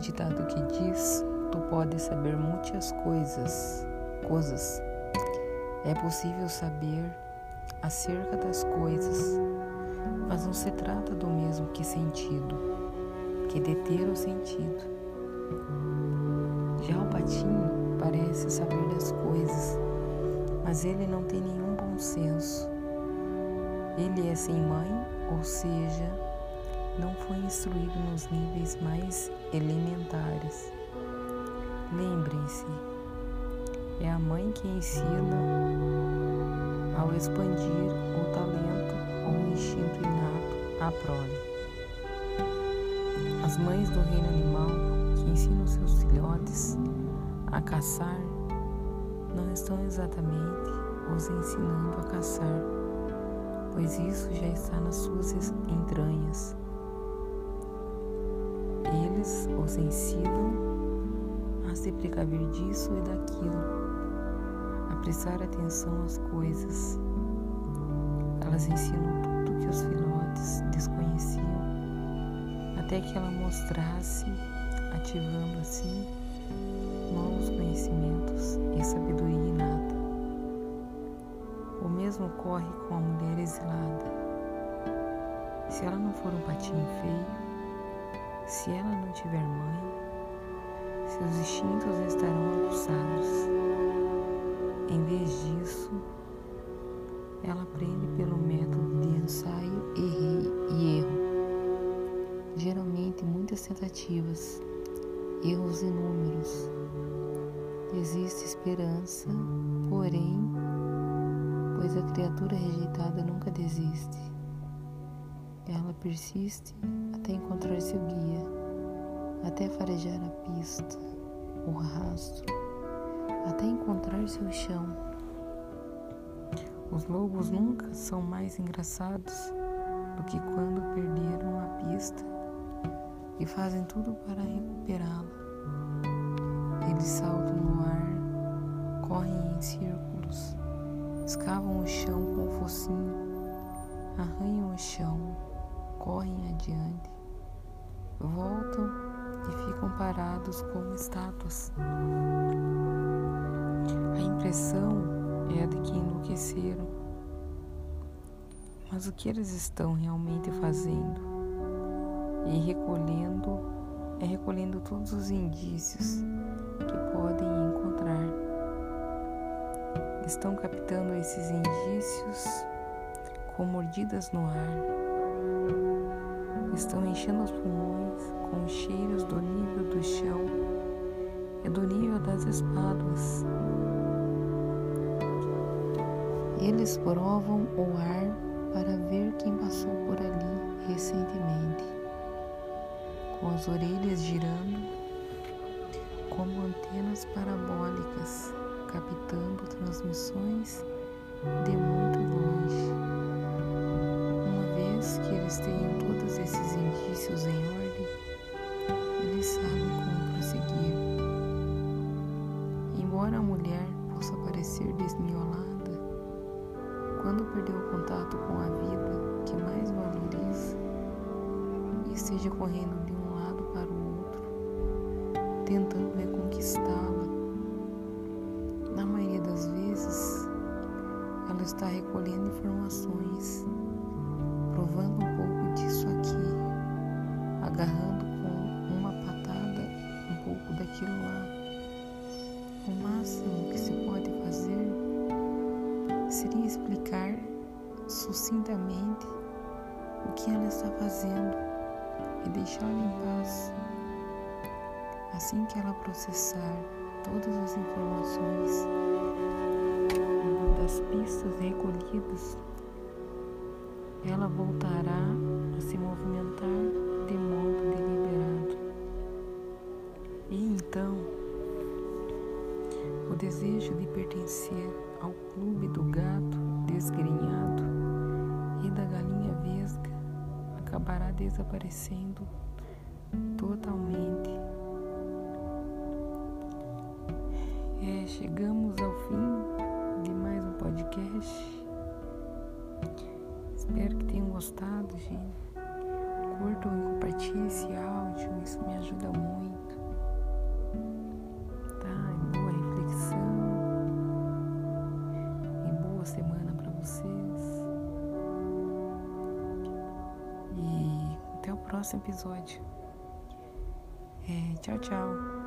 ditado que diz: Tu podes saber muitas coisas, coisas. É possível saber acerca das coisas, mas não se trata do mesmo que sentido, que deter o sentido. Já o patinho parece saber das coisas, mas ele não tem nenhum bom senso. Ele é sem mãe, ou seja, não foi instruído nos níveis mais elementares. Lembrem-se, é a mãe que ensina ao expandir o talento ou o instinto inato à prole. As mães do reino animal que ensinam seus filhotes a caçar não estão exatamente os ensinando a caçar, pois isso já está nas suas entranhas. Eles os ensinam a se precaver disso e daquilo, a prestar atenção às coisas. Elas ensinam tudo que os filhotes desconheciam, até que ela mostrasse, ativando assim novos conhecimentos e sabedoria inata. O mesmo ocorre com a mulher exilada. Se ela não for um patinho feio, se ela não tiver mãe, seus instintos estarão aguçados. Em vez disso, ela aprende pelo método de ensaio e erro. Geralmente, muitas tentativas, erros inúmeros. Existe esperança, porém, pois a criatura rejeitada nunca desiste. Ela persiste até encontrar seu guia, até farejar a pista, o rastro, até encontrar seu chão. Os lobos nunca são mais engraçados do que quando perderam a pista e fazem tudo para recuperá-la. Eles saltam no ar, correm em círculos, escavam o chão com o focinho, arranham o chão, correm adiante, voltam e ficam parados como estátuas. A impressão é a de que enlouqueceram. Mas o que eles estão realmente fazendo? E recolhendo, é recolhendo todos os indícios que podem encontrar. Estão captando esses indícios com mordidas no ar estão enchendo os pulmões com cheiros do nível do chão e do nível das espáduas. Eles provam o ar para ver quem passou por ali recentemente, com as orelhas girando como antenas parabólicas, captando transmissões de muito que eles tenham todos esses indícios em ordem, eles sabem como prosseguir. Embora a mulher possa parecer desmiolada, quando perdeu o contato com a vida que mais valoriza e esteja correndo de um lado para o outro, tentando reconquistá-la, na maioria das vezes ela está recolhendo informações, provando um pouco disso aqui, agarrando com uma patada um pouco daquilo lá. O máximo que se pode fazer seria explicar sucintamente o que ela está fazendo e deixá-la em paz. Assim que ela processar todas as informações das pistas recolhidas, ela voltará a se movimentar de modo deliberado. E então, o desejo de pertencer ao clube do gato desgrenhado e da galinha vesga acabará desaparecendo totalmente. É, chegamos ao fim próximo episódio. É, tchau, tchau.